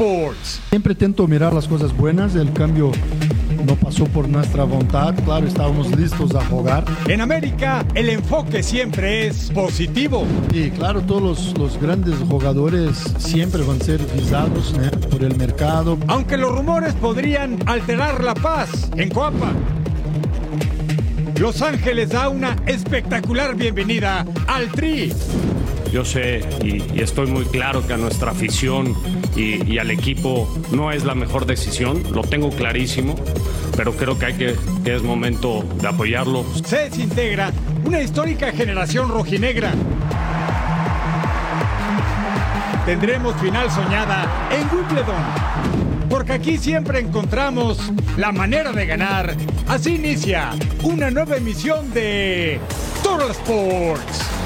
Sports. Siempre intento mirar las cosas buenas, el cambio no pasó por nuestra voluntad, claro, estábamos listos a jugar. En América, el enfoque siempre es positivo. Y claro, todos los, los grandes jugadores siempre van a ser visados ¿eh? por el mercado. Aunque los rumores podrían alterar la paz en Coapa. Los Ángeles da una espectacular bienvenida al Tri. Yo sé y, estoy muy claro que a nuestra afición y, al equipo no es la mejor decisión, lo tengo clarísimo, pero creo que, hay que, es momento de apoyarlo. Se desintegra una histórica generación rojinegra. Tendremos final soñada en Wimbledon, porque aquí siempre encontramos la manera de ganar. Así inicia una nueva emisión de Total Sports.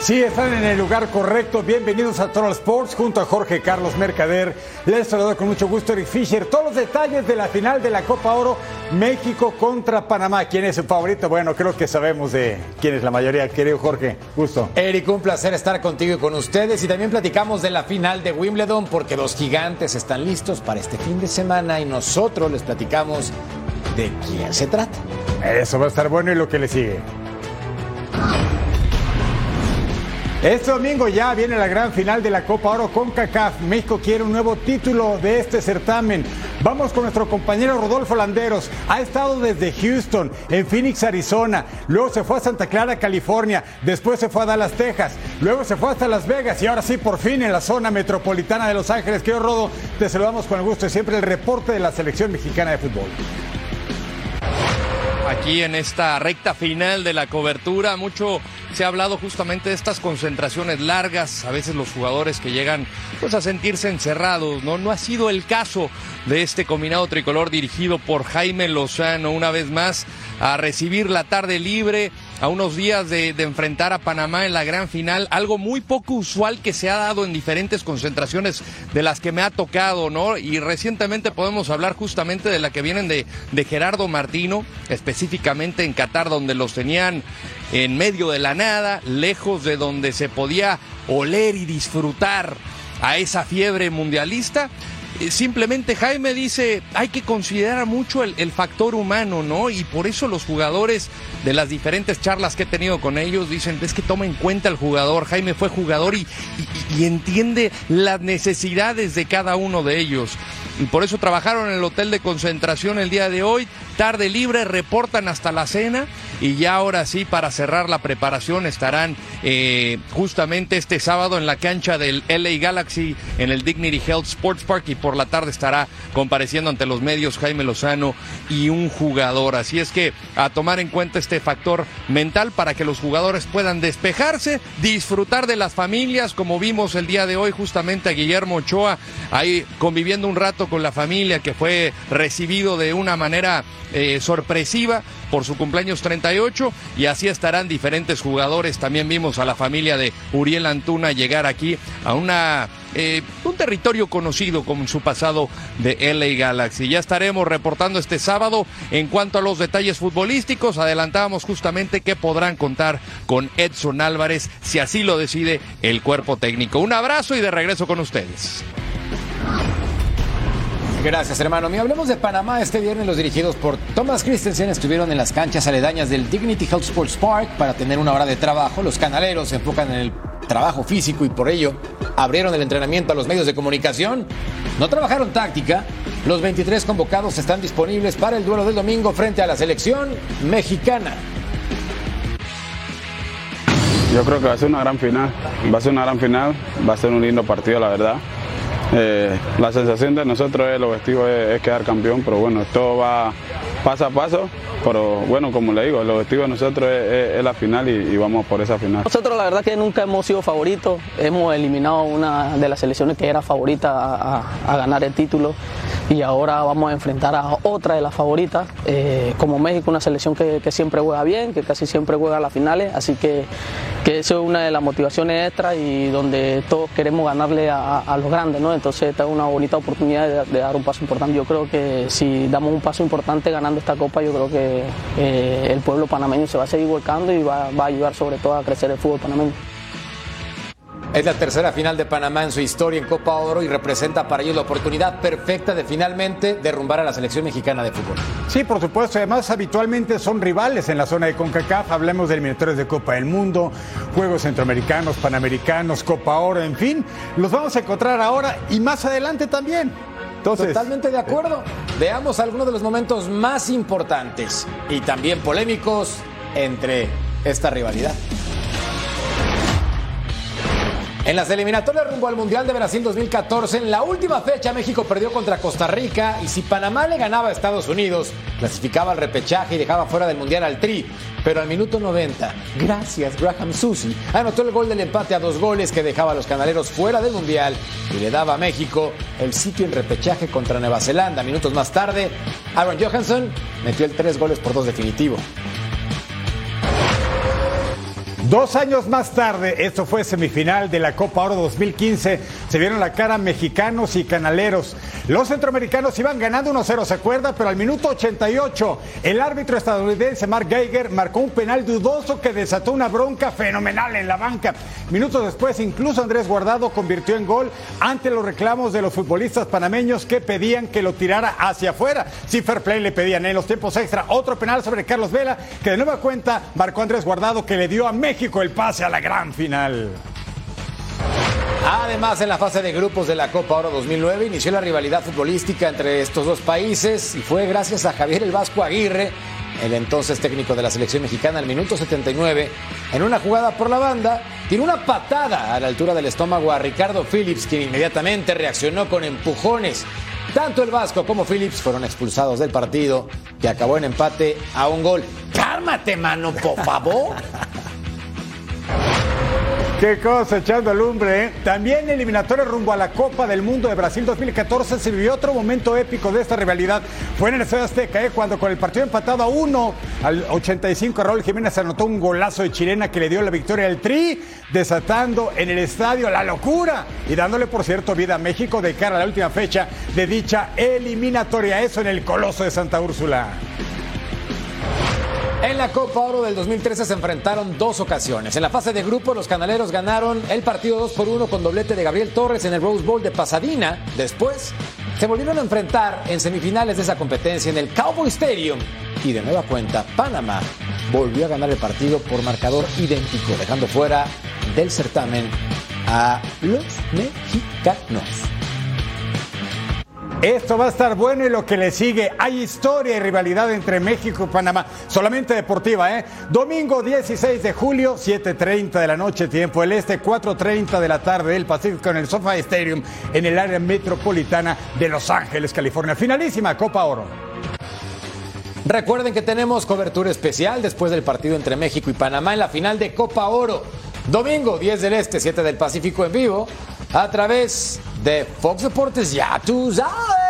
Sí, están en el lugar correcto. Bienvenidos a Total Sports junto a Jorge Carlos Mercader. Les saludo con mucho gusto Eric Fisher. Todos los detalles de la final de la Copa Oro México contra Panamá. ¿Quién es su favorito? Bueno, creo que sabemos de quién es la mayoría. Querido Jorge, gusto. Eric, un placer estar contigo y con ustedes. Y también platicamos de la final de Wimbledon porque los gigantes están listos para este fin de semana y nosotros les platicamos de quién se trata. Eso va a estar bueno y lo que le sigue. Este domingo ya viene la gran final de la Copa Oro con CACAF. México quiere un nuevo título de este certamen. Vamos con nuestro compañero Rodolfo Landeros. Ha estado desde Houston, en Phoenix, Arizona. Luego se fue a Santa Clara, California. Después se fue a Dallas, Texas. Luego se fue hasta Las Vegas. Y ahora sí, por fin en la zona metropolitana de Los Ángeles. Querido Rodo, te saludamos con el gusto de siempre el reporte de la selección mexicana de fútbol aquí en esta recta final de la cobertura. Mucho se ha hablado justamente de estas concentraciones largas, a veces los jugadores que llegan pues a sentirse encerrados, ¿no? No ha sido el caso de este combinado tricolor dirigido por Jaime Lozano una vez más a recibir la tarde libre a unos días de, enfrentar a Panamá en la gran final, algo muy poco usual que se ha dado en diferentes concentraciones de las que me ha tocado, ¿no? Y recientemente podemos hablar justamente de la que vienen de, de Gerardo Martino, específicamente en Qatar, donde los tenían en medio de la nada, lejos de donde se podía oler y disfrutar a esa fiebre mundialista. Eh, simplemente Jaime dice, hay que considerar mucho el, factor humano, ¿no? Y por eso los jugadores de las diferentes charlas que he tenido con ellos dicen, es que toma en cuenta el jugador, Jaime fue jugador y, y entiende las necesidades de cada uno de ellos. Y por eso trabajaron en el hotel de concentración el día de hoy, tarde libre, reportan hasta la cena y ya ahora sí, para cerrar la preparación, estarán eh, justamente este sábado en la cancha del LA Galaxy en el Dignity Health Sports Park y por la tarde estará compareciendo ante los medios Jaime Lozano y un jugador. Así es que a tomar en cuenta este factor mental para que los jugadores puedan despejarse, disfrutar de las familias, como vimos el día de hoy justamente a Guillermo Ochoa ahí conviviendo un rato con la familia que fue recibido de una manera eh, sorpresiva por su cumpleaños 38 y así estarán diferentes jugadores. También vimos a la familia de Uriel Antuna llegar aquí a una eh, un territorio conocido como su pasado de LA Galaxy. Ya estaremos reportando este sábado en cuanto a los detalles futbolísticos. Adelantábamos justamente que podrán contar con Edson Álvarez si así lo decide el cuerpo técnico. Un abrazo y de regreso con ustedes. Gracias, hermano mío. Hablemos de Panamá. Este viernes los dirigidos por Thomas Christensen estuvieron en las canchas aledañas del Dignity Health Sports Park para tener una hora de trabajo. Los canaleros se enfocan en el trabajo físico y por ello abrieron el entrenamiento a los medios de comunicación. No trabajaron táctica. Los 23 convocados están disponibles para el duelo del domingo frente a la selección mexicana. Yo creo que va a ser una gran final. Va a ser una gran final. Va a ser un lindo partido, la verdad. Eh, la sensación de nosotros, el objetivo es, quedar campeón, pero bueno, esto va paso a paso, pero bueno, como le digo, el objetivo de nosotros es, la final y, vamos por esa final. Nosotros la verdad que nunca hemos sido favoritos, hemos eliminado una de las selecciones que era favorita a, ganar el título y ahora vamos a enfrentar a otra de las favoritas, eh, como México, una selección que, siempre juega bien, que casi siempre juega a las finales, así que, eso es una de las motivaciones extras y donde todos queremos ganarle a, los grandes, ¿no? Entonces esta es una bonita oportunidad de, dar un paso importante. Yo creo que si damos un paso importante ganando esta copa, yo creo que eh, el pueblo panameño se va a seguir volcando y va, a ayudar sobre todo a crecer el fútbol panameño. Es la tercera final de Panamá en su historia en Copa Oro y representa para ellos la oportunidad perfecta de finalmente derrumbar a la selección mexicana de fútbol. Sí, por supuesto. Además, habitualmente son rivales en la zona de CONCACAF. Hablemos de eliminatorios de Copa del Mundo, Juegos Centroamericanos, Panamericanos, Copa Oro, en fin. Los vamos a encontrar ahora y más adelante también. Entonces, Totalmente de acuerdo. Veamos algunos de los momentos más importantes y también polémicos entre esta rivalidad. En las eliminatorias rumbo al Mundial de Brasil 2014, en la última fecha México perdió contra Costa Rica y si Panamá le ganaba a Estados Unidos, clasificaba al repechaje y dejaba fuera del Mundial al Tri. Pero al minuto 90, gracias Graham Susi, anotó el gol del empate a dos goles que dejaba a los canaleros fuera del Mundial y le daba a México el sitio en repechaje contra Nueva Zelanda. Minutos más tarde, Aaron Johansson metió el tres goles por dos definitivo. Dos años más tarde, esto fue semifinal de la Copa Oro 2015, se vieron la cara mexicanos y canaleros. Los centroamericanos iban ganando 1-0, ¿se acuerda? Pero al minuto 88, el árbitro estadounidense Mark Geiger marcó un penal dudoso que desató una bronca fenomenal en la banca. Minutos después, incluso Andrés Guardado convirtió en gol ante los reclamos de los futbolistas panameños que pedían que lo tirara hacia afuera. Sí, fair play le pedían en los tiempos extra. Otro penal sobre Carlos Vela, que de nueva cuenta marcó Andrés Guardado, que le dio a México el pase a la gran final. Además, en la fase de grupos de la Copa Oro 2009 inició la rivalidad futbolística entre estos dos países y fue gracias a Javier el Vasco Aguirre, el entonces técnico de la selección mexicana, al minuto 79, en una jugada por la banda, tiró una patada a la altura del estómago a Ricardo Phillips, quien inmediatamente reaccionó con empujones. Tanto el Vasco como Phillips fueron expulsados del partido, que acabó en empate a un gol. ¡Cálmate, mano, por favor! Qué cosa, echando lumbre, ¿eh? También eliminatorio rumbo a la Copa del Mundo de Brasil 2014 se vivió otro momento épico de esta rivalidad. Fue en el Estadio Azteca, ¿eh? cuando con el partido empatado a uno, al 85 Raúl Jiménez anotó un golazo de chilena que le dio la victoria al Tri, desatando en el estadio la locura y dándole, por cierto, vida a México de cara a la última fecha de dicha eliminatoria. Eso en el Coloso de Santa Úrsula. En la Copa Oro del 2013 se enfrentaron dos ocasiones. En la fase de grupo, los canaleros ganaron el partido 2 por 1 con doblete de Gabriel Torres en el Rose Bowl de Pasadena. Después, se volvieron a enfrentar en semifinales de esa competencia en el Cowboy Stadium. Y de nueva cuenta, Panamá volvió a ganar el partido por marcador idéntico, dejando fuera del certamen a los mexicanos. Esto va a estar bueno y lo que le sigue. Hay historia y rivalidad entre México y Panamá. Solamente deportiva, ¿eh? Domingo 16 de julio, 7.30 de la noche, tiempo del este, 4.30 de la tarde del Pacífico en el SoFi Stadium, en el área metropolitana de Los Ángeles, California. Finalísima Copa Oro. Recuerden que tenemos cobertura especial después del partido entre México y Panamá en la final de Copa Oro. Domingo 10 del Este, 7 del Pacífico en vivo a través de Fox Deportes. Ya tú sabes.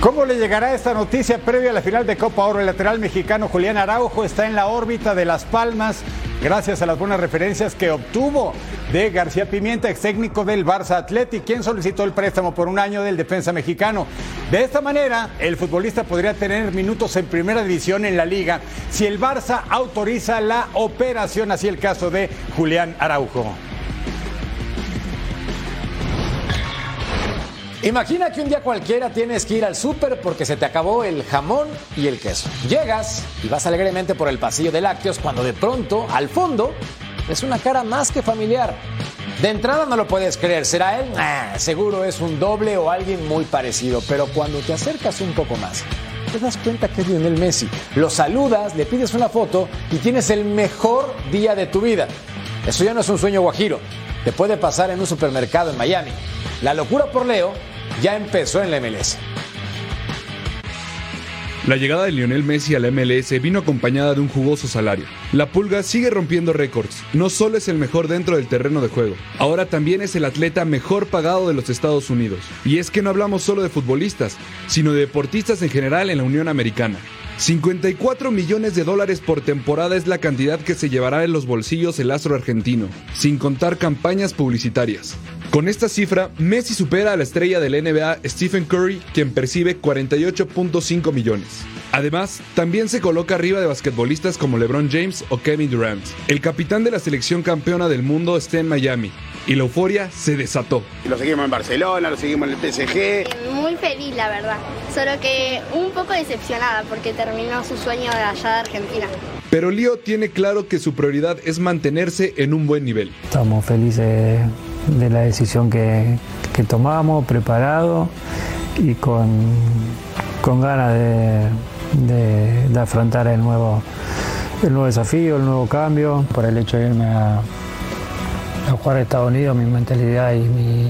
¿Cómo le llegará esta noticia previa a la final de Copa Oro? El lateral mexicano Julián Araujo está en la órbita de Las Palmas gracias a las buenas referencias que obtuvo de García Pimienta, ex técnico del Barça Athletic, quien solicitó el préstamo por un año del defensa mexicano. De esta manera, el futbolista podría tener minutos en primera división en la liga si el Barça autoriza la operación, así el caso de Julián Araujo. Imagina que un día cualquiera tienes que ir al súper porque se te acabó el jamón y el queso. Llegas y vas alegremente por el pasillo de lácteos cuando de pronto, al fondo, es una cara más que familiar. De entrada no lo puedes creer, ¿será él? Seguro es un doble o alguien muy parecido, pero cuando te acercas un poco más, te das cuenta que es Lionel Messi. Lo saludas, le pides una foto y tienes el mejor día de tu vida. Eso ya no es un sueño guajiro, te puede pasar en un supermercado en Miami. La locura por Leo ya empezó en la MLS. La llegada de Lionel Messi a la MLS vino acompañada de un jugoso salario. La Pulga sigue rompiendo récords. No solo es el mejor dentro del terreno de juego, ahora también es el atleta mejor pagado de los Estados Unidos. Y es que no hablamos solo de futbolistas, sino de deportistas en general en la Unión Americana. 54 millones de dólares por temporada es la cantidad que se llevará en los bolsillos el astro argentino, sin contar campañas publicitarias. Con esta cifra, Messi supera a la estrella del NBA Stephen Curry, quien percibe 48.5 millones. Además, también se coloca arriba de basquetbolistas como LeBron James o Kevin Durant. El capitán de la selección campeona del mundo está en Miami y la euforia se desató. Lo seguimos en Barcelona, lo seguimos en el PSG. Muy feliz, la verdad. Solo que un poco decepcionada porque terminó su sueño de allá de Argentina. Pero Lío tiene claro que su prioridad es mantenerse en un buen nivel. Estamos felices de la decisión que, que tomamos, preparado y con, con ganas de, de, afrontar el nuevo, el nuevo desafío, el nuevo cambio. Por el hecho de irme a, a jugar a Estados Unidos, mi mentalidad y mi,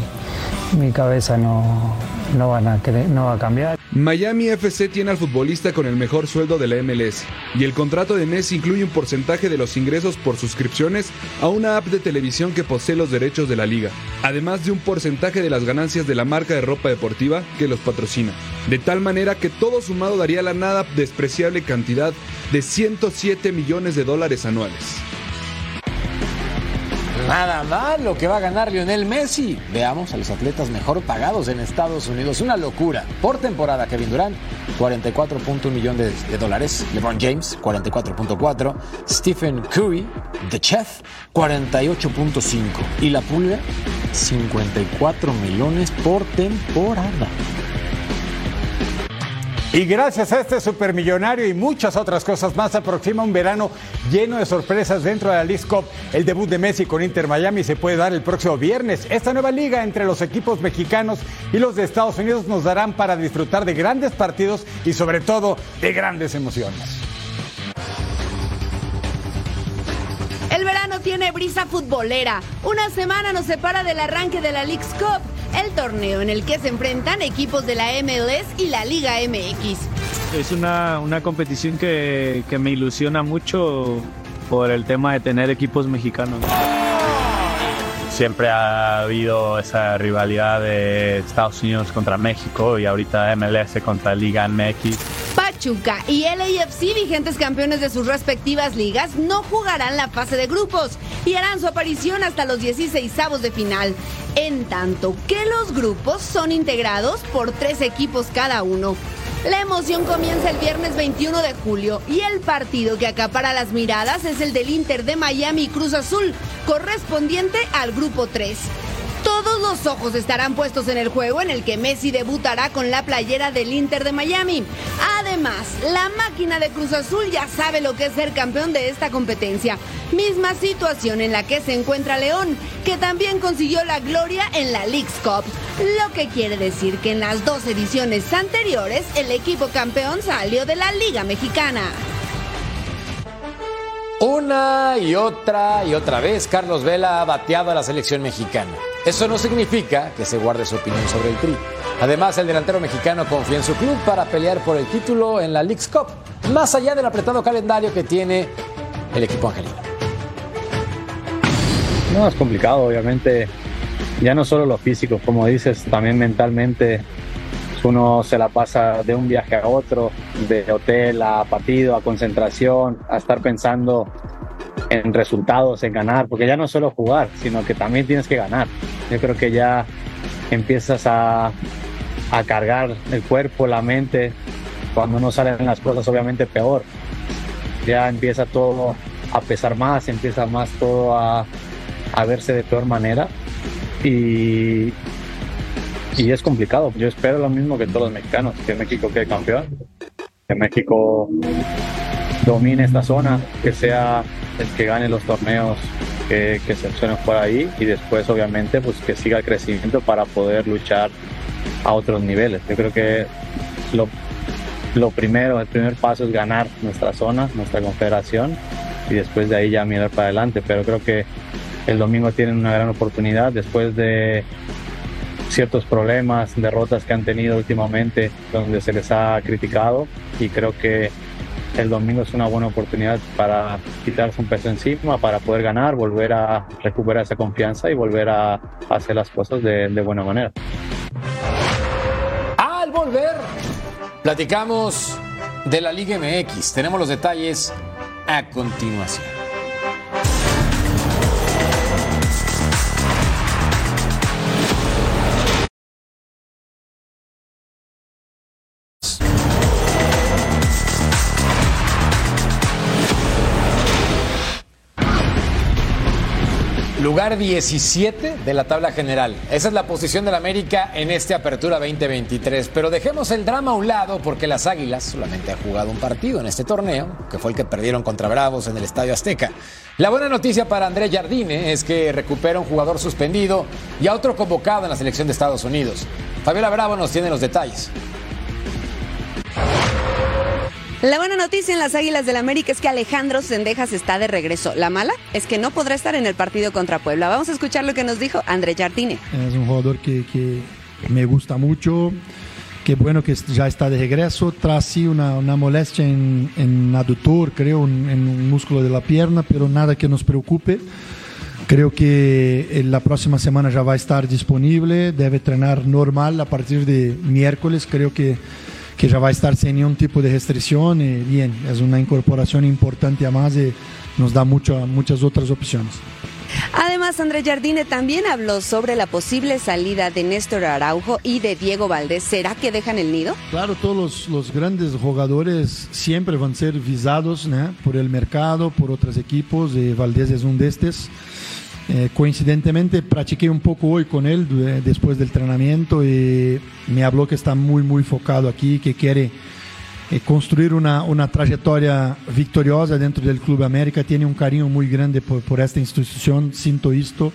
mi cabeza no, no, van a, no va a cambiar. Miami FC tiene al futbolista con el mejor sueldo de la MLS y el contrato de Messi incluye un porcentaje de los ingresos por suscripciones a una app de televisión que posee los derechos de la liga, además de un porcentaje de las ganancias de la marca de ropa deportiva que los patrocina, de tal manera que todo sumado daría la nada despreciable cantidad de 107 millones de dólares anuales. Nada mal lo que va a ganar Lionel Messi. Veamos a los atletas mejor pagados en Estados Unidos. Una locura. Por temporada, Kevin Durant, 44.1 millones de, de dólares. LeBron James, 44.4. Stephen Curry, The Chef, 48.5. Y la pulga, 54 millones por temporada. Y gracias a este supermillonario y muchas otras cosas más, aproxima un verano lleno de sorpresas dentro de la League Cup. El debut de Messi con Inter Miami se puede dar el próximo viernes. Esta nueva liga entre los equipos mexicanos y los de Estados Unidos nos darán para disfrutar de grandes partidos y sobre todo de grandes emociones. El verano tiene brisa futbolera. Una semana nos separa del arranque de la League's Cup, el torneo en el que se enfrentan equipos de la MLS y la Liga MX. Es una, una competición que, que me ilusiona mucho por el tema de tener equipos mexicanos. Siempre ha habido esa rivalidad de Estados Unidos contra México y ahorita MLS contra Liga MX. Pachuca y LAFC, vigentes campeones de sus respectivas ligas, no jugarán la fase de grupos y harán su aparición hasta los 16 avos de final. En tanto que los grupos son integrados por tres equipos cada uno. La emoción comienza el viernes 21 de julio y el partido que acapara las miradas es el del Inter de Miami Cruz Azul, correspondiente al grupo 3. Los ojos estarán puestos en el juego en el que Messi debutará con la playera del Inter de Miami. Además, la máquina de Cruz Azul ya sabe lo que es ser campeón de esta competencia. Misma situación en la que se encuentra León, que también consiguió la gloria en la League's Cup. Lo que quiere decir que en las dos ediciones anteriores el equipo campeón salió de la Liga Mexicana. Una y otra y otra vez Carlos Vela ha bateado a la selección mexicana. Eso no significa que se guarde su opinión sobre el Tri. Además, el delantero mexicano confía en su club para pelear por el título en la League's Cup, más allá del apretado calendario que tiene el equipo angelino. No, es complicado, obviamente. Ya no solo lo físico, como dices, también mentalmente. Uno se la pasa de un viaje a otro, de hotel a partido, a concentración, a estar pensando en resultados, en ganar, porque ya no solo jugar, sino que también tienes que ganar. Yo creo que ya empiezas a, a cargar el cuerpo, la mente. Cuando no salen las cosas, obviamente peor. Ya empieza todo a pesar más, empieza más todo a, a verse de peor manera. Y, y es complicado. Yo espero lo mismo que todos los mexicanos, que México quede campeón, que México domine esta zona, que sea el que gane los torneos que, se suelen por ahí y después obviamente pues que siga el crecimiento para poder luchar a otros niveles. Yo creo que lo, lo primero, el primer paso es ganar nuestra zona, nuestra confederación y después de ahí ya mirar para adelante. Pero creo que el domingo tienen una gran oportunidad después de ciertos problemas, derrotas que han tenido últimamente, donde se les ha criticado y creo que el domingo es una buena oportunidad para quitarse un peso encima, para poder ganar, volver a recuperar esa confianza y volver a hacer las cosas de, de buena manera. Al volver, platicamos de la Liga MX. Tenemos los detalles a continuación. Lugar 17 de la tabla general. Esa es la posición del América en este Apertura 2023. Pero dejemos el drama a un lado porque las Águilas solamente han jugado un partido en este torneo, que fue el que perdieron contra Bravos en el Estadio Azteca. La buena noticia para Andrés Jardine es que recupera un jugador suspendido y a otro convocado en la selección de Estados Unidos. Fabiola Bravo nos tiene los detalles. La buena noticia en las Águilas del América es que Alejandro Sendejas está de regreso. La mala es que no podrá estar en el partido contra Puebla. Vamos a escuchar lo que nos dijo André Jardine. Es un jugador que, me gusta mucho. Qué bueno que ya está de regreso, tras sí una, molestia en, en, aductor, creo, en, un músculo de la pierna, pero nada que nos preocupe. Creo que la próxima semana ya va a estar disponible, debe entrenar normal a partir de miércoles, creo que que ya va a estar sin ningún tipo de restricción. Y bien, es una incorporación importante a más y nos da mucho, muchas otras opciones. Además, Andrés Jardine también habló sobre la posible salida de Néstor Araujo y de Diego Valdés. ¿Será que dejan el nido? Claro, todos los, los grandes jugadores siempre van a ser visados ¿no? por el mercado, por otros equipos. Y Valdés es uno de estos. Eh, coincidentemente practiqué un poco hoy con él después del entrenamiento y me habló que está muy muy focado aquí, que quiere eh, construir una, una, trayectoria victoriosa dentro del Club América, tiene un cariño muy grande por, por esta institución, siento esto,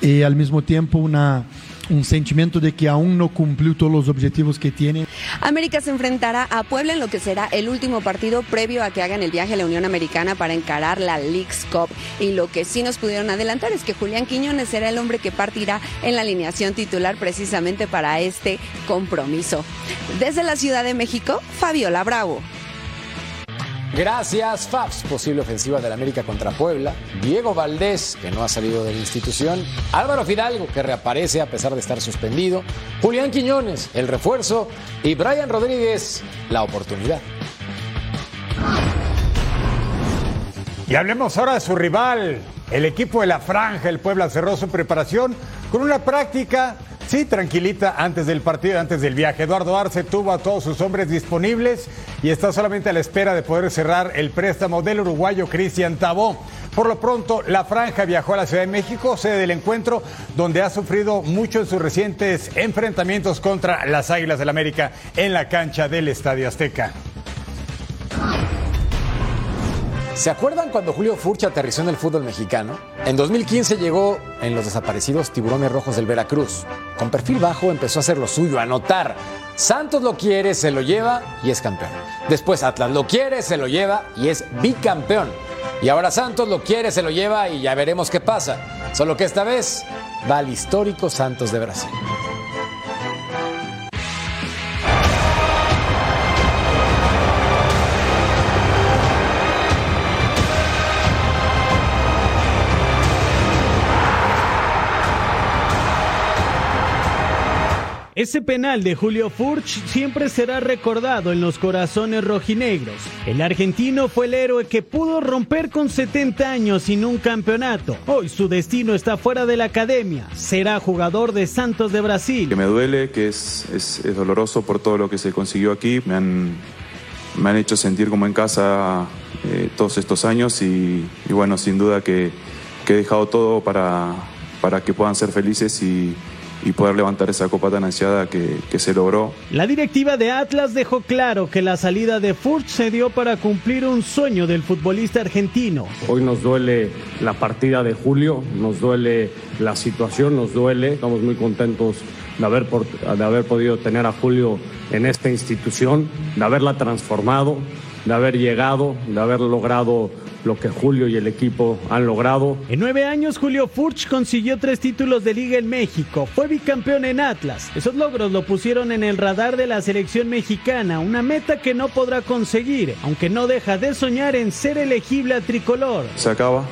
y al mismo tiempo una, un sentimiento de que aún no cumplió todos los objetivos que tiene. América se enfrentará a Puebla en lo que será el último partido previo a que hagan el viaje a la Unión Americana para encarar la League's Cup. Y lo que sí nos pudieron adelantar es que Julián Quiñones será el hombre que partirá en la alineación titular precisamente para este compromiso. Desde la Ciudad de México, Fabiola Bravo. Gracias, Fabs. Posible ofensiva del América contra Puebla. Diego Valdés, que no ha salido de la institución. Álvaro Fidalgo, que reaparece a pesar de estar suspendido. Julián Quiñones, el refuerzo. Y Brian Rodríguez, la oportunidad. Y hablemos ahora de su rival. El equipo de la Franja, el Puebla, cerró su preparación con una práctica Sí, tranquilita antes del partido, antes del viaje. Eduardo Arce tuvo a todos sus hombres disponibles y está solamente a la espera de poder cerrar el préstamo del uruguayo Cristian Tabó. Por lo pronto, la franja viajó a la Ciudad de México, sede del encuentro, donde ha sufrido mucho en sus recientes enfrentamientos contra las Águilas del América en la cancha del Estadio Azteca. ¿Se acuerdan cuando Julio Furch aterrizó en el fútbol mexicano? En 2015 llegó en los desaparecidos Tiburones Rojos del Veracruz. Con perfil bajo empezó a hacer lo suyo, a anotar. Santos lo quiere, se lo lleva y es campeón. Después Atlas lo quiere, se lo lleva y es bicampeón. Y ahora Santos lo quiere, se lo lleva y ya veremos qué pasa. Solo que esta vez va al histórico Santos de Brasil. Ese penal de Julio Furch siempre será recordado en los corazones rojinegros. El argentino fue el héroe que pudo romper con 70 años sin un campeonato. Hoy su destino está fuera de la academia. Será jugador de Santos de Brasil. Que me duele, que es, doloroso por todo lo que se consiguió aquí. Me han, me han hecho sentir como en casa eh, todos estos años y, y, bueno, sin duda que, que he dejado todo para, para que puedan ser felices y y poder levantar esa copa tan ansiada que, que, se logró. La directiva de Atlas dejó claro que la salida de Furch se dio para cumplir un sueño del futbolista argentino. Hoy nos duele la partida de Julio, nos duele la situación, nos duele, estamos muy contentos de haber, por, de haber podido tener a Julio en esta institución, de haberla transformado, de haber llegado, de haber logrado lo que Julio y el equipo han logrado. En nueve años, Julio Furch consiguió tres títulos de liga en México. Fue bicampeón en Atlas. Esos logros lo pusieron en el radar de la selección mexicana, una meta que no podrá conseguir, aunque no deja de soñar en ser elegible a tricolor. Se acaba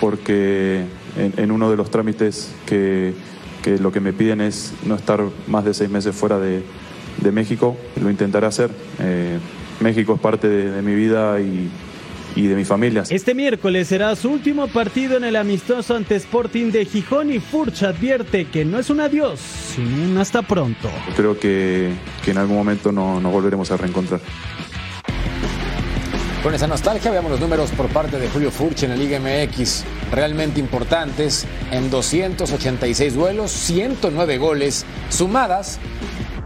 porque en, en uno de los trámites que, que, lo que me piden es no estar más de seis meses fuera de, de México, lo intentaré hacer. Eh, México es parte de, de mi vida y, y de mi familia. Este miércoles será su último partido en el amistoso ante Sporting de Gijón y Furch advierte que no es un adiós, sino un hasta pronto. Creo que, que en algún momento nos no volveremos a reencontrar. Con esa nostalgia veamos los números por parte de Julio Furch en la Liga MX. realmente importantes en 286 duelos, 109 goles, sumadas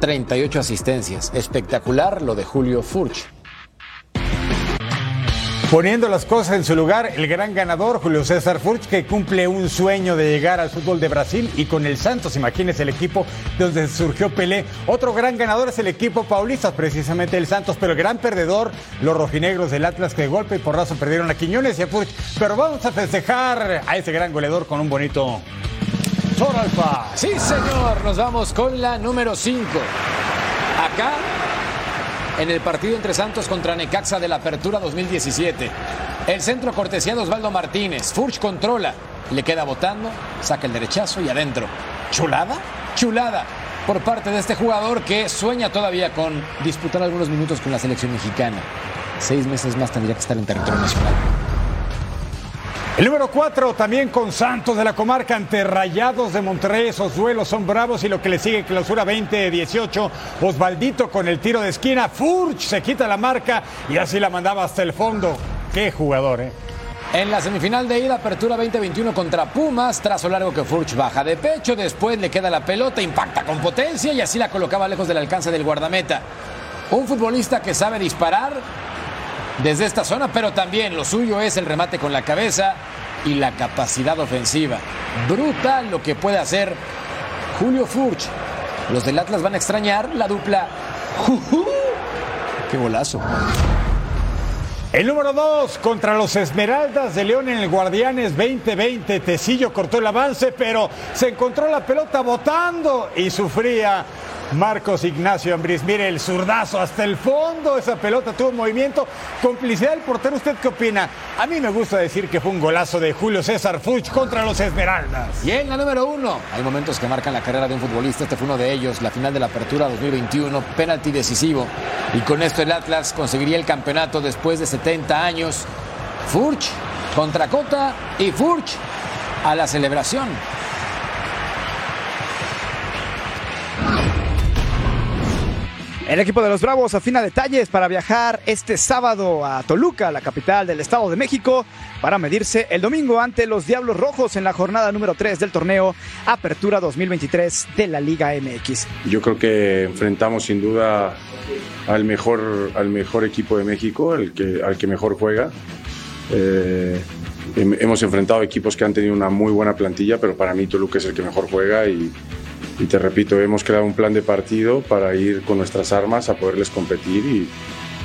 38 asistencias. Espectacular lo de Julio Furch. Poniendo las cosas en su lugar, el gran ganador, Julio César Furch, que cumple un sueño de llegar al fútbol de Brasil y con el Santos, imagínense el equipo donde surgió Pelé. Otro gran ganador es el equipo paulista, precisamente el Santos, pero el gran perdedor, los rojinegros del Atlas, que de golpe y porrazo perdieron a Quiñones y a Furch. Pero vamos a festejar a ese gran goleador con un bonito Alfa. Sí, señor, nos vamos con la número 5. Acá en el partido entre Santos contra Necaxa de la Apertura 2017. El centro cortesía de Osvaldo Martínez. Furch controla, le queda botando, saca el derechazo y adentro. ¿Chulada? Chulada por parte de este jugador que sueña todavía con disputar algunos minutos con la selección mexicana. Seis meses más tendría que estar en territorio nacional. El número 4 también con Santos de la comarca ante Rayados de Monterrey. Esos duelos son bravos y lo que le sigue clausura 20-18. Osvaldito con el tiro de esquina. Furch se quita la marca y así la mandaba hasta el fondo. Qué jugador, ¿eh? En la semifinal de ida, apertura 2021 contra Pumas, trazo largo que Furch baja de pecho, después le queda la pelota, impacta con potencia y así la colocaba lejos del alcance del guardameta. Un futbolista que sabe disparar, desde esta zona, pero también lo suyo es el remate con la cabeza y la capacidad ofensiva. Brutal lo que puede hacer Julio Furch. Los del Atlas van a extrañar la dupla. ¡Qué golazo! El número 2 contra los Esmeraldas de León en el Guardianes 2020. Tecillo cortó el avance, pero se encontró la pelota botando y sufría Marcos Ignacio Ambriz. Mire el zurdazo hasta el fondo. Esa pelota tuvo movimiento. Complicidad del portero. ¿Usted qué opina? A mí me gusta decir que fue un golazo de Julio César Fuch contra los Esmeraldas. Y en la número uno, hay momentos que marcan la carrera de un futbolista. Este fue uno de ellos. La final de la Apertura 2021. Penalti decisivo. Y con esto el Atlas conseguiría el campeonato después de 70 años. Furch contra Cota y Furch a la celebración. El equipo de los Bravos afina detalles para viajar este sábado a Toluca, la capital del Estado de México, para medirse el domingo ante los Diablos Rojos en la jornada número 3 del torneo Apertura 2023 de la Liga MX. Yo creo que enfrentamos sin duda al mejor, al mejor equipo de México, el que, al que mejor juega. Eh, hemos enfrentado equipos que han tenido una muy buena plantilla, pero para mí Toluca es el que mejor juega y y te repito, hemos creado un plan de partido para ir con nuestras armas a poderles competir y,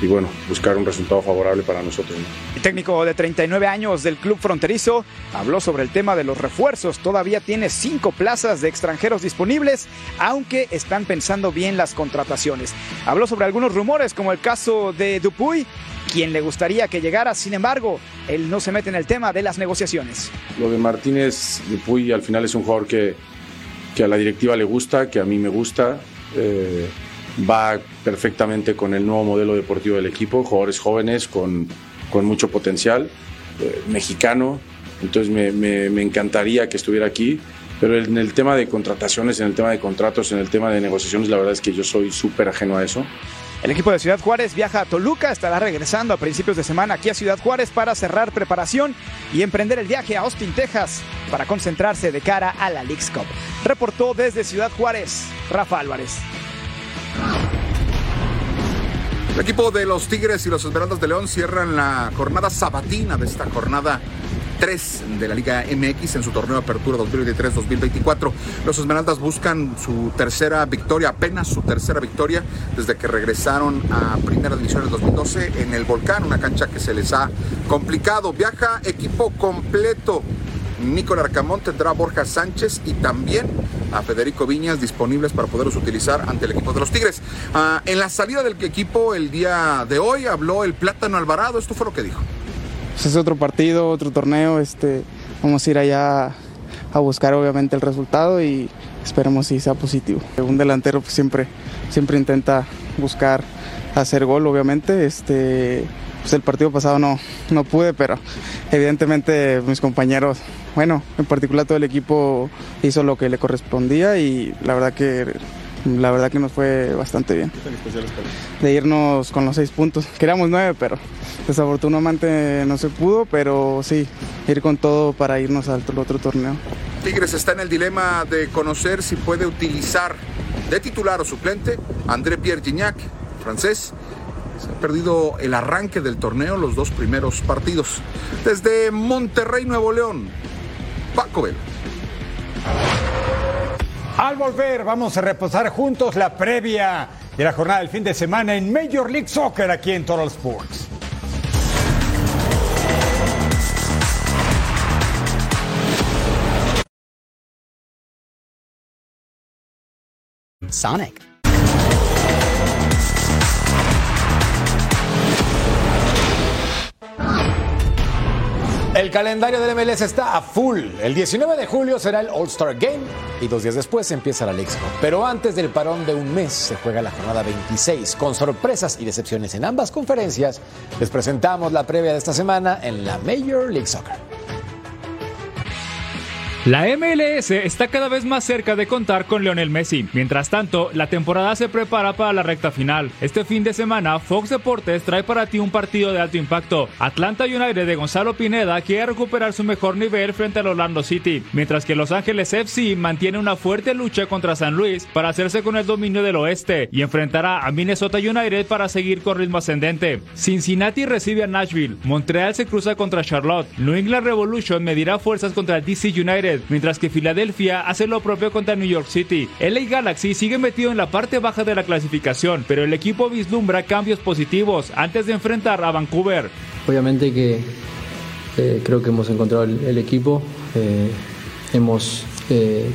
y bueno, buscar un resultado favorable para nosotros. El técnico de 39 años del club fronterizo habló sobre el tema de los refuerzos. Todavía tiene cinco plazas de extranjeros disponibles, aunque están pensando bien las contrataciones. Habló sobre algunos rumores, como el caso de Dupuy, quien le gustaría que llegara, sin embargo, él no se mete en el tema de las negociaciones. Lo de Martínez Dupuy al final es un jugador que que a la directiva le gusta, que a mí me gusta. Eh, va perfectamente con el nuevo modelo deportivo del equipo, jugadores jóvenes con, con mucho potencial, eh, mexicano, entonces me, me, me, encantaría que estuviera aquí, pero en el tema de contrataciones, en el tema de contratos, en el tema de negociaciones, la verdad es que yo soy súper ajeno a eso. El equipo de Ciudad Juárez viaja a Toluca, estará regresando a principios de semana aquí a Ciudad Juárez para cerrar preparación y emprender el viaje a Austin, Texas, para concentrarse de cara a la League's Cup. Reportó desde Ciudad Juárez, Rafa Álvarez. El equipo de los Tigres y los Esmeraldas de León cierran la jornada sabatina de esta jornada 3 de la Liga MX en su torneo de apertura 2023-2024. Los Esmeraldas buscan su tercera victoria, apenas su tercera victoria desde que regresaron a Primera División en 2012 en el Volcán, una cancha que se les ha complicado. Viaja equipo completo. Nico Arcamón tendrá a Borja Sánchez y también a Federico Viñas disponibles para poderlos utilizar ante el equipo de los Tigres. Ah, en la salida del equipo el día de hoy habló el Plátano Alvarado, esto fue lo que dijo. Pues es otro partido, otro torneo, este, vamos a ir allá a buscar obviamente el resultado y esperemos si sea positivo. Un delantero pues, siempre, siempre intenta buscar hacer gol, obviamente. Este, pues el partido pasado no, no pude, pero evidentemente mis compañeros, bueno, en particular todo el equipo hizo lo que le correspondía y la verdad que la verdad que nos fue bastante bien. De irnos con los seis puntos. Queríamos nueve, pero desafortunadamente no se pudo, pero sí, ir con todo para irnos al otro torneo. Tigres está en el dilema de conocer si puede utilizar de titular o suplente André Pierre Gignac, francés. Se ha perdido el arranque del torneo, los dos primeros partidos. Desde Monterrey, Nuevo León, Paco Velo. Al volver, vamos a reposar juntos la previa de la jornada del fin de semana en Major League Soccer aquí en Total Sports. Sonic. El calendario del MLS está a full. El 19 de julio será el All-Star Game y dos días después empieza la League. Pero antes del parón de un mes se juega la jornada 26. Con sorpresas y decepciones en ambas conferencias, les presentamos la previa de esta semana en la Major League Soccer. La MLS está cada vez más cerca de contar con Lionel Messi. Mientras tanto, la temporada se prepara para la recta final. Este fin de semana, Fox Deportes trae para ti un partido de alto impacto. Atlanta United de Gonzalo Pineda quiere recuperar su mejor nivel frente al Orlando City, mientras que Los Ángeles FC mantiene una fuerte lucha contra San Luis para hacerse con el dominio del oeste y enfrentará a Minnesota United para seguir con ritmo ascendente. Cincinnati recibe a Nashville, Montreal se cruza contra Charlotte, New England Revolution medirá fuerzas contra DC United mientras que Filadelfia hace lo propio contra New York City. LA Galaxy sigue metido en la parte baja de la clasificación, pero el equipo vislumbra cambios positivos antes de enfrentar a Vancouver. Obviamente que eh, creo que hemos encontrado el, equipo, eh, hemos eh,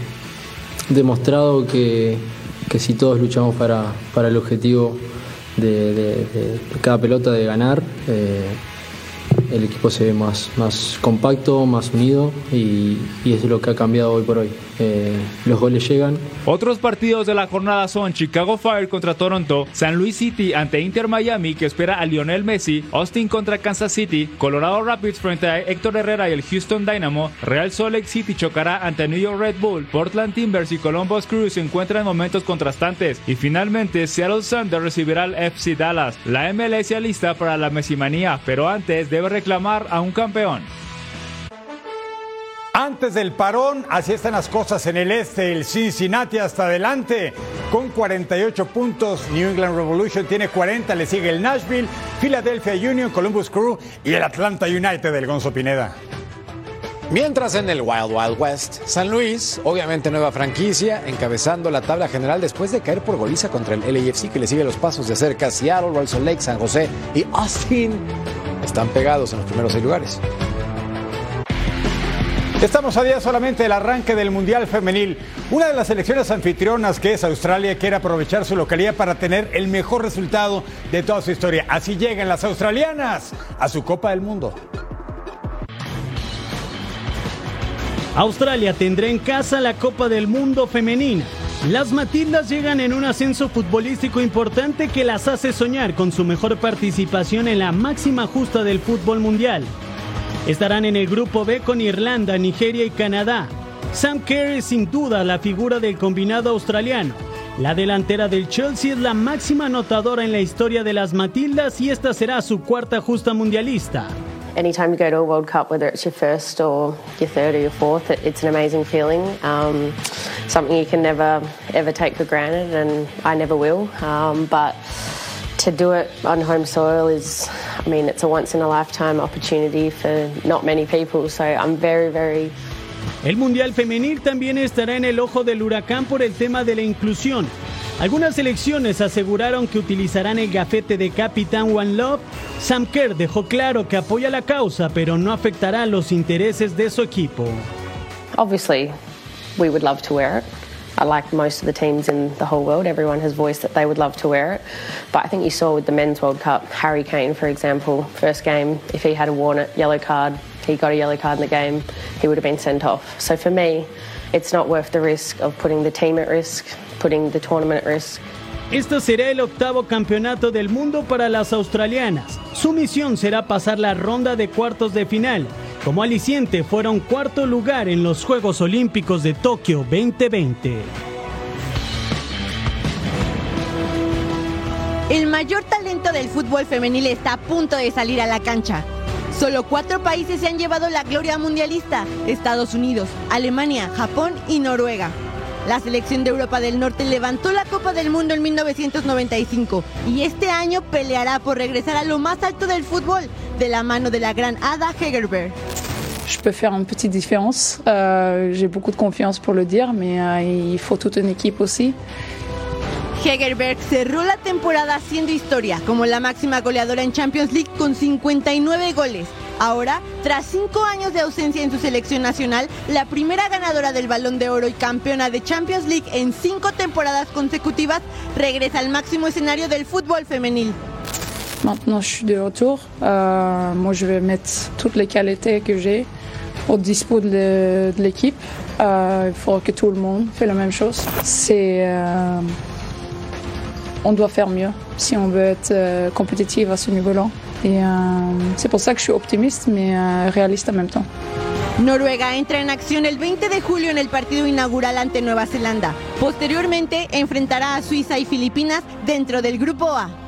demostrado que, si todos luchamos para, el objetivo de, cada pelota de ganar, el equipo se ve más, más compacto, más unido y, y es lo que ha cambiado hoy por hoy. Eh, los goles llegan. Otros partidos de la jornada son Chicago Fire contra Toronto, San Luis City ante Inter Miami que espera a Lionel Messi, Austin contra Kansas City, Colorado Rapids frente a Héctor Herrera y el Houston Dynamo, Real Salt Lake City chocará ante New York Red Bull, Portland Timbers y Columbus Crew se encuentran en momentos contrastantes y finalmente Seattle Thunder recibirá al FC Dallas. La MLS lista para la Messimanía, pero antes debe reclamar a un campeón. Antes del parón, así están las cosas en el este. El Cincinnati hasta adelante con 48 puntos. New England Revolution tiene 40. Le sigue el Nashville, Philadelphia Union, Columbus Crew y el Atlanta United del Gonzo Pineda. Mientras en el Wild Wild West, San Luis, obviamente nueva franquicia, encabezando la tabla general después de caer por goliza contra el LAFC que le sigue los pasos de cerca. Seattle, Royal Lake, San José y Austin están pegados en los primeros seis lugares. Estamos a día solamente del arranque del Mundial Femenil. Una de las selecciones anfitrionas que es Australia quiere aprovechar su localidad para tener el mejor resultado de toda su historia. Así llegan las australianas a su Copa del Mundo. Australia tendrá en casa la Copa del Mundo Femenina. Las Matildas llegan en un ascenso futbolístico importante que las hace soñar con su mejor participación en la máxima justa del fútbol mundial. Estarán en el grupo B con Irlanda, Nigeria y Canadá. Sam Kerr es sin duda la figura del combinado australiano. La delantera del Chelsea es la máxima anotadora en la historia de las Matildas y esta será su cuarta justa mundialista. Anytime you go to a World Cup, whether it's your first or your third or your fourth, it's an amazing feeling. Um, something you can never ever take for granted, and I never will. Um, but to do it on home soil is, I mean, it's a once in a lifetime opportunity for not many people. So I'm very, very. El Mundial Femenil también estará en el ojo del huracán por el tema de la inclusión. Algunas selecciones aseguraron que utilizarán el gafete de Capitán One Love. Sam Kerr dejó claro que apoya la causa, pero no afectará los intereses de su equipo. Obviously, we would love to wear it. I like most of the teams in the whole world. Everyone has voiced that they would love to wear it. But I think you saw with the Men's World Cup, Harry Kane, for example, first game, if he had worn it, yellow card, he got a yellow card in the game, he would have been sent off. So for me, it's not worth the risk of putting the team at risk, putting the tournament at risk. Este será el octavo campeonato del mundo para las australianas. Su misión será pasar la ronda de cuartos de final. Como aliciente fueron cuarto lugar en los Juegos Olímpicos de Tokio 2020. El mayor talento del fútbol femenil está a punto de salir a la cancha. Solo cuatro países se han llevado la gloria mundialista, Estados Unidos, Alemania, Japón y Noruega. La selección de Europa del Norte levantó la Copa del Mundo en 1995 y este año peleará por regresar a lo más alto del fútbol de la mano de la gran Ada Hegerberg. Je peux faire une petite différence. Euh, J'ai beaucoup de confiance pour le dire, mais euh, il faut toute une équipe aussi. Hegerberg cerró la temporada haciendo historia como la máxima goleadora en Champions League con 59 goles. Ahora, tras cinco años de ausencia en su selección nacional, la primera ganadora del Balón de Oro y campeona de Champions League en cinco temporadas consecutivas, regresa al máximo escenario del fútbol femenil. Maintenant, je suis de retour. Euh, moi, je vais mettre toutes les qualités que j'ai au dispo de, l'équipe. Euh, il faut que tout le monde fait la même chose. C'est, euh, on doit faire mieux si on veut être compétitif à ce niveau-là. Et c'est pour ça que je suis optimiste, mais réaliste en même temps. Noruega entra en acción el 20 de julio en el partido inaugural ante Nueva Zelanda. Posteriormente enfrentará a Suiza y Filipinas dentro del Grupo A.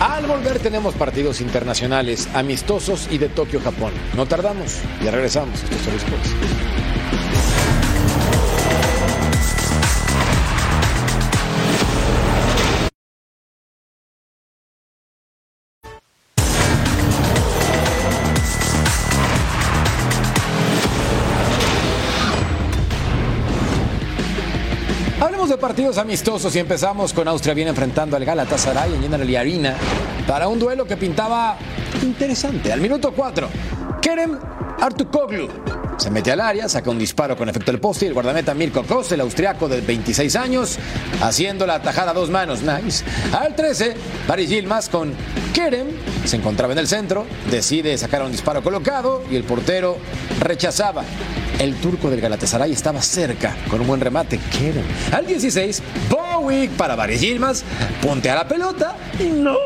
Al volver tenemos partidos internacionales, amistosos y de Tokio, Japón. No tardamos, ya regresamos. Esto es Solo amistosos y empezamos con Austria bien enfrentando al Galatasaray en General Arena para un duelo que pintaba interesante. Al minuto 4, Kerem Artukoglu se mete al área, saca un disparo con efecto del poste y el guardameta Mirko Kos, el austriaco de 26 años, haciendo la tajada a dos manos. Nice. Al 13, Barry Gilmas con Kerem, se encontraba en el centro, decide sacar un disparo colocado y el portero rechazaba. El turco del Galatasaray estaba cerca con un buen remate. Kerem. Al 16, Bowick para Barry Gilmas, puntea la pelota y no.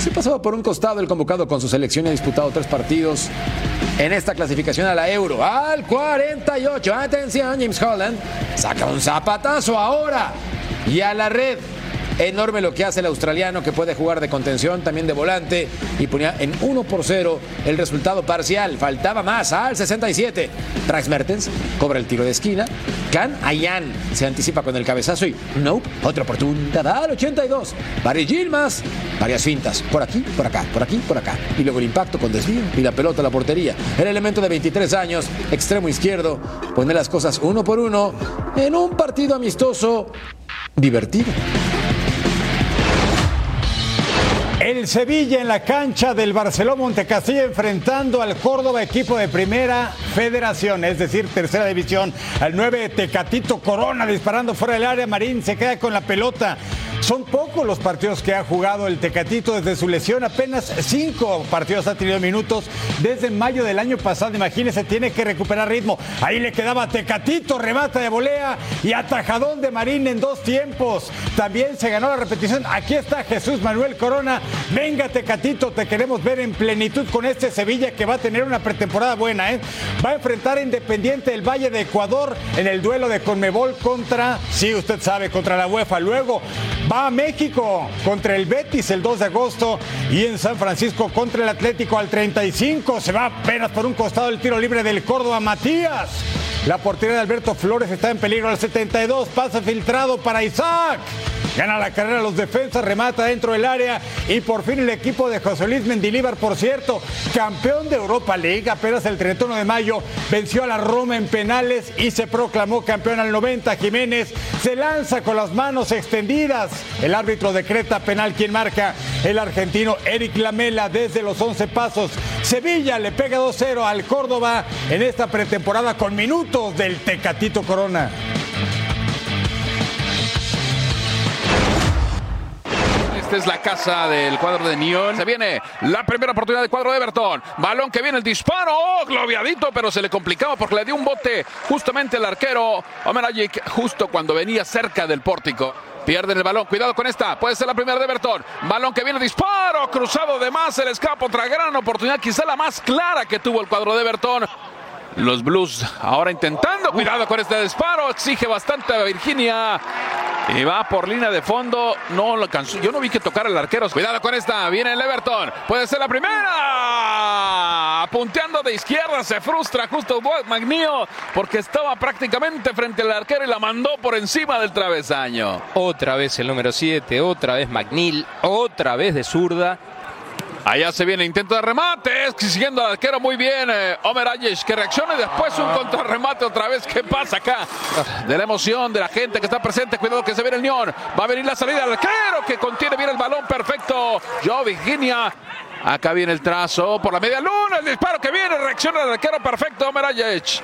Se pasaba por un costado el convocado con su selección y ha disputado tres partidos en esta clasificación a la Euro. Al 48, atención, James Holland saca un zapatazo ahora y a la red. Enorme lo que hace el australiano que puede jugar de contención, también de volante y ponía en 1 por 0 el resultado parcial. Faltaba más al 67. Trax Mertens cobra el tiro de esquina. Can Ayan se anticipa con el cabezazo y nope, otra oportunidad al 82. Barry Gilmas, varias fintas, por aquí, por acá, por aquí, por acá. Y luego el impacto con desvío y la pelota a la portería. El elemento de 23 años, extremo izquierdo, pone las cosas uno por uno en un partido amistoso divertido. El Sevilla en la cancha del Barcelona Montecastilla enfrentando al Córdoba equipo de primera federación, es decir, tercera división. Al 9 Tecatito Corona disparando fuera del área, Marín se queda con la pelota. Son pocos los partidos que ha jugado el Tecatito desde su lesión, apenas cinco partidos ha tenido minutos desde mayo del año pasado. Imagínense, tiene que recuperar ritmo. Ahí le quedaba Tecatito, remata de volea y atajadón de Marín en dos tiempos. También se ganó la repetición. Aquí está Jesús Manuel Corona. Venga, Tecatito, te queremos ver en plenitud con este Sevilla que va a tener una pretemporada buena. ¿eh? Va a enfrentar a Independiente del Valle de Ecuador en el duelo de Conmebol contra, sí, usted sabe, contra la UEFA. Luego va a México contra el Betis el 2 de agosto y en San Francisco contra el Atlético al 35. Se va apenas por un costado el tiro libre del Córdoba Matías. La portería de Alberto Flores está en peligro al 72. Pasa filtrado para Isaac. Gana la carrera los defensas, remata dentro del área y por fin el equipo de José Luis Mendilíbar, por cierto, campeón de Europa League, apenas el 31 de mayo, venció a la Roma en penales y se proclamó campeón al 90. Jiménez se lanza con las manos extendidas. El árbitro decreta penal quien marca el argentino Eric Lamela desde los 11 pasos. Sevilla le pega 2-0 al Córdoba en esta pretemporada con minutos del Tecatito Corona. Esta es la casa del cuadro de Nyon. Se viene la primera oportunidad del cuadro de Everton. Balón que viene el disparo. Oh, globiadito, pero se le complicaba porque le dio un bote justamente el arquero Omer Ajic, justo cuando venía cerca del pórtico. Pierden el balón, cuidado con esta, puede ser la primera de Everton. Balón que viene, disparo, cruzado de más, el escapa, otra gran oportunidad, quizá la más clara que tuvo el cuadro de Everton. Los Blues ahora intentando, cuidado con este disparo, exige bastante a Virginia. Y va por línea de fondo. No lo alcanzó. Yo no vi que tocar el arquero. Cuidado con esta. Viene el Everton. Puede ser la primera. Punteando de izquierda. Se frustra justo Magnío porque estaba prácticamente frente al arquero y la mandó por encima del travesaño. Otra vez el número 7. Otra vez McNeil. Otra vez de zurda. Allá se viene intento de remate, siguiendo al arquero muy bien, eh, Omer Ayesh, que reacciona y después un contrarremate otra vez. ¿Qué pasa acá? De la emoción de la gente que está presente, cuidado que se viene el León. Va a venir la salida del arquero que contiene bien el balón, perfecto. Joe Virginia. Acá viene el trazo por la media luna, el disparo que viene, reacciona el arquero perfecto, Omer Ayesh.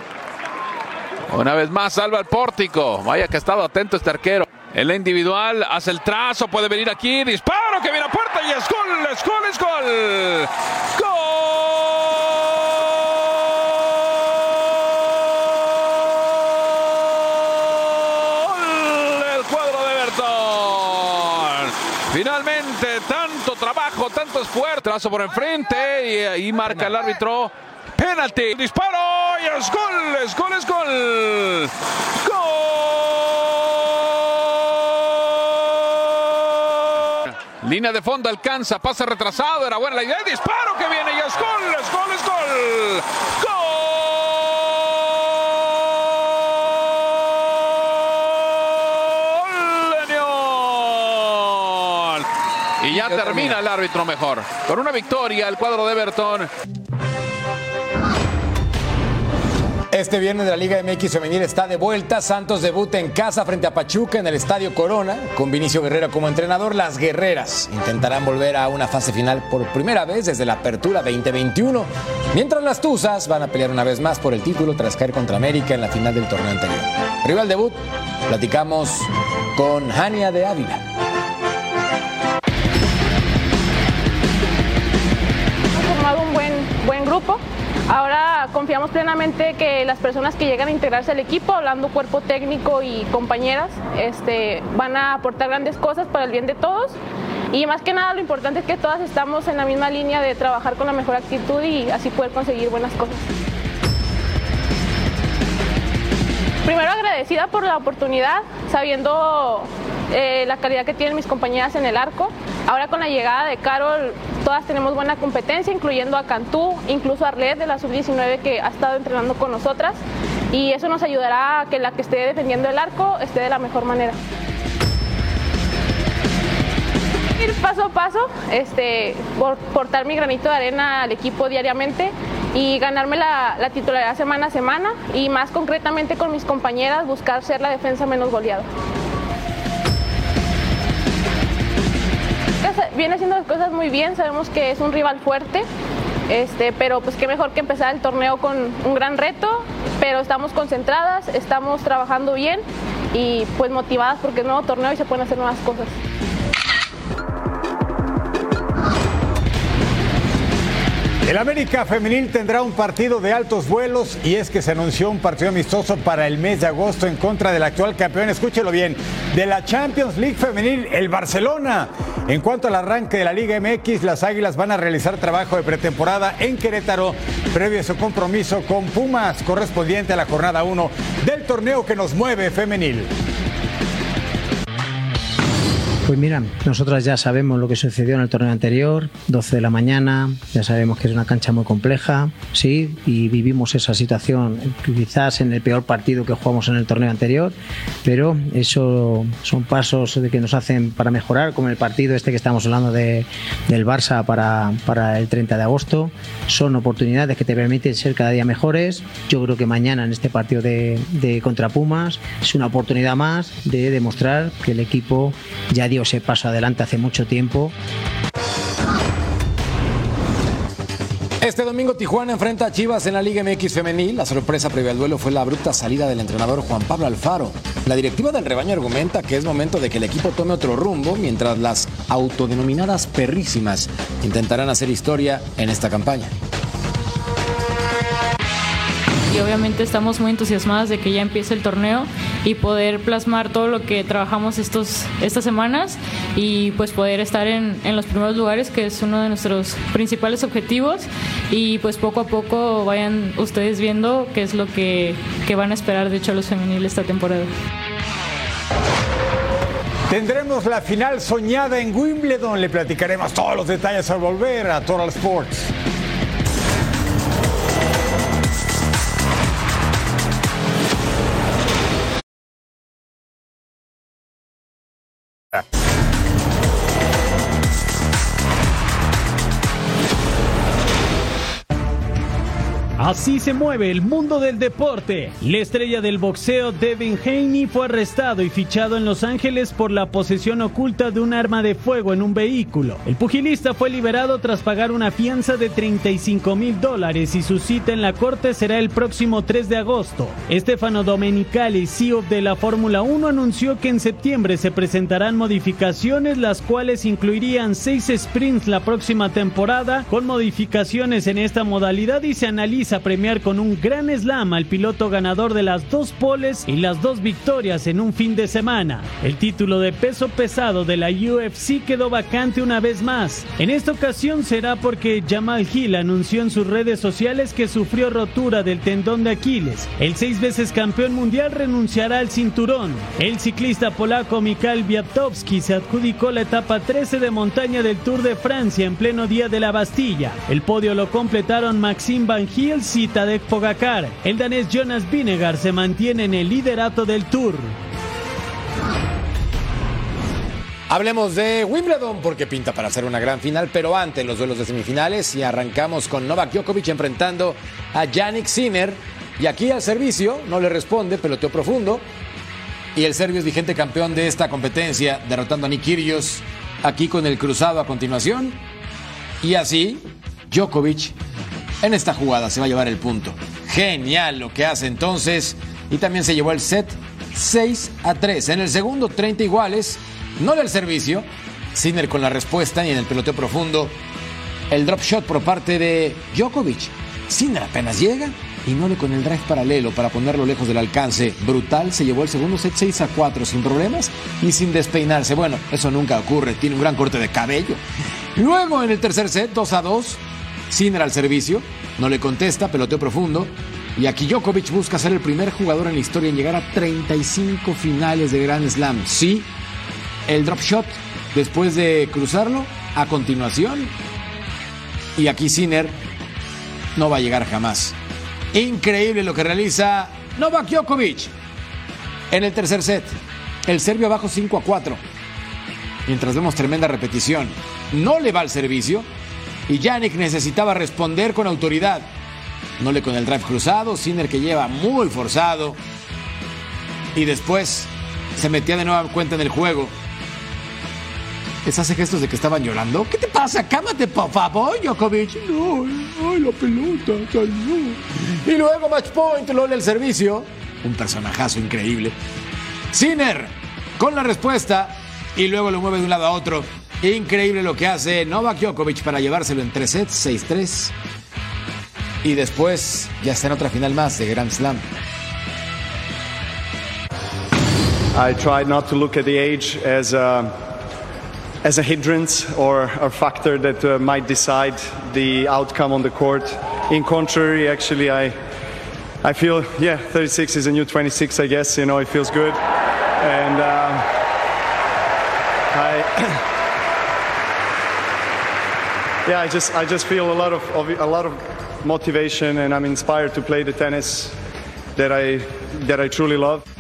Una vez más salva el pórtico. Vaya que ha estado atento este arquero. En la individual hace el trazo, puede venir aquí, disparo que viene a puerta y es gol, es gol, es gol. ¡Gol! El cuadro de Bertón. Finalmente, tanto trabajo, tanto esfuerzo. Trazo por enfrente y ahí marca el árbitro. Penalti, disparo y es gol, es gol, es gol. Línea de fondo alcanza, pase retrasado, era buena la idea, disparo que viene y es gol, es gol, es gol. ¡Gol! Y ya termina el árbitro mejor. Con una victoria el cuadro de Everton. Este viernes la Liga MX Femenil está de vuelta. Santos debuta en casa frente a Pachuca en el Estadio Corona. Con Vinicio Guerrero como entrenador, las guerreras intentarán volver a una fase final por primera vez desde la apertura 2021. Mientras las Tuzas van a pelear una vez más por el título tras caer contra América en la final del torneo anterior. Rival debut, platicamos con Jania de Ávila. Formado un buen, buen grupo. Ahora confiamos plenamente que las personas que llegan a integrarse al equipo, hablando cuerpo técnico y compañeras, este, van a aportar grandes cosas para el bien de todos. Y más que nada lo importante es que todas estamos en la misma línea de trabajar con la mejor actitud y así poder conseguir buenas cosas. Primero agradecida por la oportunidad, sabiendo eh, la calidad que tienen mis compañeras en el arco. Ahora con la llegada de Carol, todas tenemos buena competencia, incluyendo a Cantú, incluso a Arlet de la sub-19 que ha estado entrenando con nosotras. Y eso nos ayudará a que la que esté defendiendo el arco esté de la mejor manera. Ir paso a paso, este, por portar mi granito de arena al equipo diariamente y ganarme la, la titularidad semana a semana y más concretamente con mis compañeras buscar ser la defensa menos goleada. Viene haciendo las cosas muy bien, sabemos que es un rival fuerte, este, pero pues qué mejor que empezar el torneo con un gran reto, pero estamos concentradas, estamos trabajando bien y pues motivadas porque es nuevo torneo y se pueden hacer nuevas cosas. El América Femenil tendrá un partido de altos vuelos y es que se anunció un partido amistoso para el mes de agosto en contra del actual campeón, escúchelo bien, de la Champions League Femenil, el Barcelona. En cuanto al arranque de la Liga MX, las Águilas van a realizar trabajo de pretemporada en Querétaro previo a su compromiso con Pumas correspondiente a la jornada 1 del torneo que nos mueve femenil. Pues mira, nosotras ya sabemos lo que sucedió en el torneo anterior, 12 de la mañana, ya sabemos que es una cancha muy compleja, sí, y vivimos esa situación quizás en el peor partido que jugamos en el torneo anterior, pero eso son pasos que nos hacen para mejorar, como el partido este que estamos hablando de, del Barça para, para el 30 de agosto, son oportunidades que te permiten ser cada día mejores. Yo creo que mañana en este partido de, de contra Pumas es una oportunidad más de demostrar que el equipo ya dio ese paso adelante hace mucho tiempo. Este domingo Tijuana enfrenta a Chivas en la Liga MX femenil. La sorpresa previa al duelo fue la abrupta salida del entrenador Juan Pablo Alfaro. La directiva del rebaño argumenta que es momento de que el equipo tome otro rumbo mientras las autodenominadas perrísimas intentarán hacer historia en esta campaña. y obviamente estamos muy entusiasmadas de que ya empiece el torneo y poder plasmar todo lo que trabajamos estos, estas semanas y pues poder estar en, en los primeros lugares que es uno de nuestros principales objetivos y pues poco a poco vayan ustedes viendo qué es lo que, que van a esperar de hecho los femeniles esta temporada. Tendremos la final soñada en Wimbledon. Le platicaremos todos los detalles al volver a Total Sports. пока. Así se mueve el mundo del deporte. La estrella del boxeo Devin Haney fue arrestado y fichado en Los Ángeles por la posesión oculta de un arma de fuego en un vehículo. El pugilista fue liberado tras pagar una fianza de 35 mil dólares y su cita en la corte será el próximo 3 de agosto. Estefano Domenicali, CEO de la Fórmula 1, anunció que en septiembre se presentarán modificaciones las cuales incluirían seis sprints la próxima temporada con modificaciones en esta modalidad y se analiza a premiar con un gran slam al piloto ganador de las dos poles y las dos victorias en un fin de semana. El título de peso pesado de la UFC quedó vacante una vez más. En esta ocasión será porque Jamal Hill anunció en sus redes sociales que sufrió rotura del tendón de Aquiles. El seis veces campeón mundial renunciará al cinturón. El ciclista polaco Mikhail Biatowski se adjudicó la etapa 13 de montaña del Tour de Francia en pleno día de la Bastilla. El podio lo completaron Maxime Van Giel y Tadej Pogacar. El danés Jonas Vinegar se mantiene en el liderato del Tour. Hablemos de Wimbledon porque pinta para ser una gran final, pero antes los duelos de semifinales y arrancamos con Novak Djokovic enfrentando a Yannick Sinner y aquí al servicio no le responde, peloteo profundo y el serbio es vigente campeón de esta competencia derrotando a Nick Kyrgios aquí con el cruzado a continuación y así Djokovic en esta jugada se va a llevar el punto. Genial lo que hace entonces y también se llevó el set 6 a 3. En el segundo 30 iguales no del servicio. Sinner con la respuesta y en el peloteo profundo el drop shot por parte de Djokovic. Sinner apenas llega y no le con el drive paralelo para ponerlo lejos del alcance. Brutal, se llevó el segundo set 6 a 4 sin problemas y sin despeinarse. Bueno, eso nunca ocurre, tiene un gran corte de cabello. Luego en el tercer set 2 a 2, Sinner al servicio, no le contesta, peloteo profundo. Y aquí Djokovic busca ser el primer jugador en la historia en llegar a 35 finales de Grand Slam. Sí, el drop shot después de cruzarlo a continuación. Y aquí Sinner no va a llegar jamás. Increíble lo que realiza Novak Djokovic en el tercer set. El serbio abajo 5 a 4. Mientras vemos tremenda repetición. No le va al servicio. Y Yannick necesitaba responder con autoridad. No le con el drive cruzado. Sinner que lleva muy forzado. Y después se metía de nueva cuenta en el juego. Les hace gestos de que estaban llorando. ¿Qué te pasa? Cámate, por favor, Djokovic. No, ay, la pelota, no. Y luego match point, LOL el servicio. Un personajazo increíble. Sinner con la respuesta y luego lo mueve de un lado a otro. Increíble lo que hace Novak Djokovic para llevárselo en tres sets, 6-3. Y después ya está en otra final más de Grand Slam. I tried not to look at the age as a, as a hindrance or a factor that uh, might decide the outcome on the court. In contrary, actually, I I feel yeah, 36 is a new 26. I guess you know it feels good, and um, I. yeah, I just I just feel a lot of, of a lot of motivation, and I'm inspired to play the tennis that I that I truly love.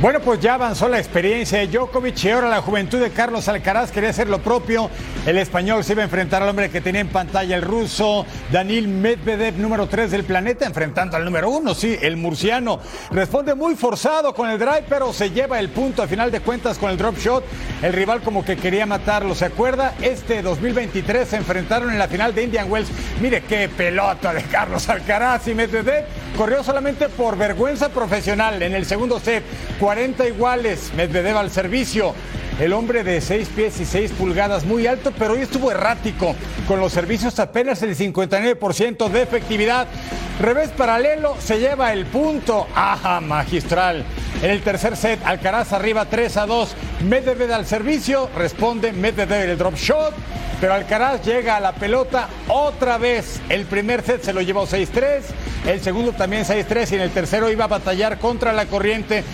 Bueno, pues ya avanzó la experiencia de Djokovic y ahora la juventud de Carlos Alcaraz quería hacer lo propio. El español se iba a enfrentar al hombre que tenía en pantalla el ruso, Daniel Medvedev, número 3 del planeta, enfrentando al número 1, sí, el murciano. Responde muy forzado con el drive, pero se lleva el punto a final de cuentas con el drop shot. El rival como que quería matarlo, ¿se acuerda? Este 2023 se enfrentaron en la final de Indian Wells. Mire qué pelota de Carlos Alcaraz y Medvedev. Corrió solamente por vergüenza profesional en el segundo set. 40 iguales, Medvedev al servicio. El hombre de 6 pies y 6 pulgadas, muy alto, pero hoy estuvo errático. Con los servicios apenas el 59% de efectividad. Revés paralelo, se lleva el punto. ¡Ajá, magistral! En el tercer set, Alcaraz arriba 3 a 2. Medvedev al servicio, responde Medvedev el drop shot. Pero Alcaraz llega a la pelota otra vez. El primer set se lo llevó 6-3, el segundo también 6-3 y en el tercero iba a batallar contra la corriente.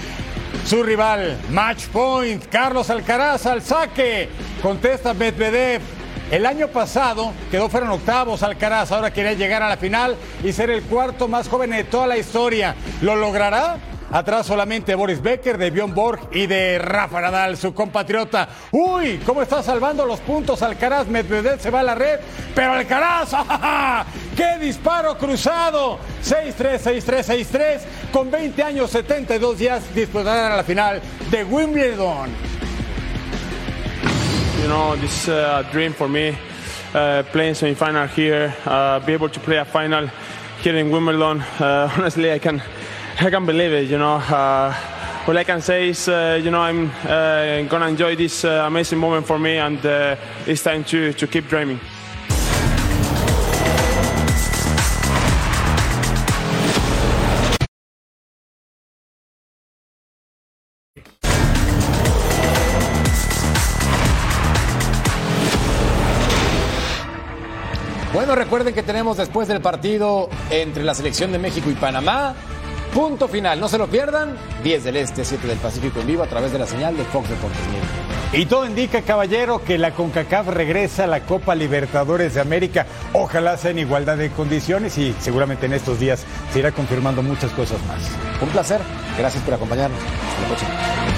Su rival, match point, Carlos Alcaraz al saque. Contesta Medvedev. El año pasado quedó fuera en octavos Alcaraz, ahora quiere llegar a la final y ser el cuarto más joven de toda la historia. ¿Lo logrará? Atrás solamente Boris Becker, de Bjorn Borg y de Rafa Nadal, su compatriota. Uy, ¿cómo está salvando los puntos Alcaraz? Medvedev se va a la red, pero Alcaraz, ¡ah, ¡qué disparo cruzado! 6-3, 6-3, 6-3, con 20 años, 72 días, disputarán a la final de Wimbledon. You know, this is a dream for me, uh, playing semi-final here, uh, be able to play a final here in Wimbledon. Uh, honestly, I can, I can't believe it. You know, uh, all I can say is, uh, you know, I'm uh, gonna enjoy this uh, amazing moment for me, and uh, it's time to keep dreaming. Bueno, recuerden que tenemos después del partido entre la selección de México y Panamá. Punto final, no se lo pierdan. 10 del Este, 7 del Pacífico en vivo a través de la señal de Fox Deportes. Y todo indica, caballero, que la CONCACAF regresa a la Copa Libertadores de América. Ojalá sea en igualdad de condiciones y seguramente en estos días se irá confirmando muchas cosas más. Un placer. Gracias por acompañarnos. Hasta la próxima.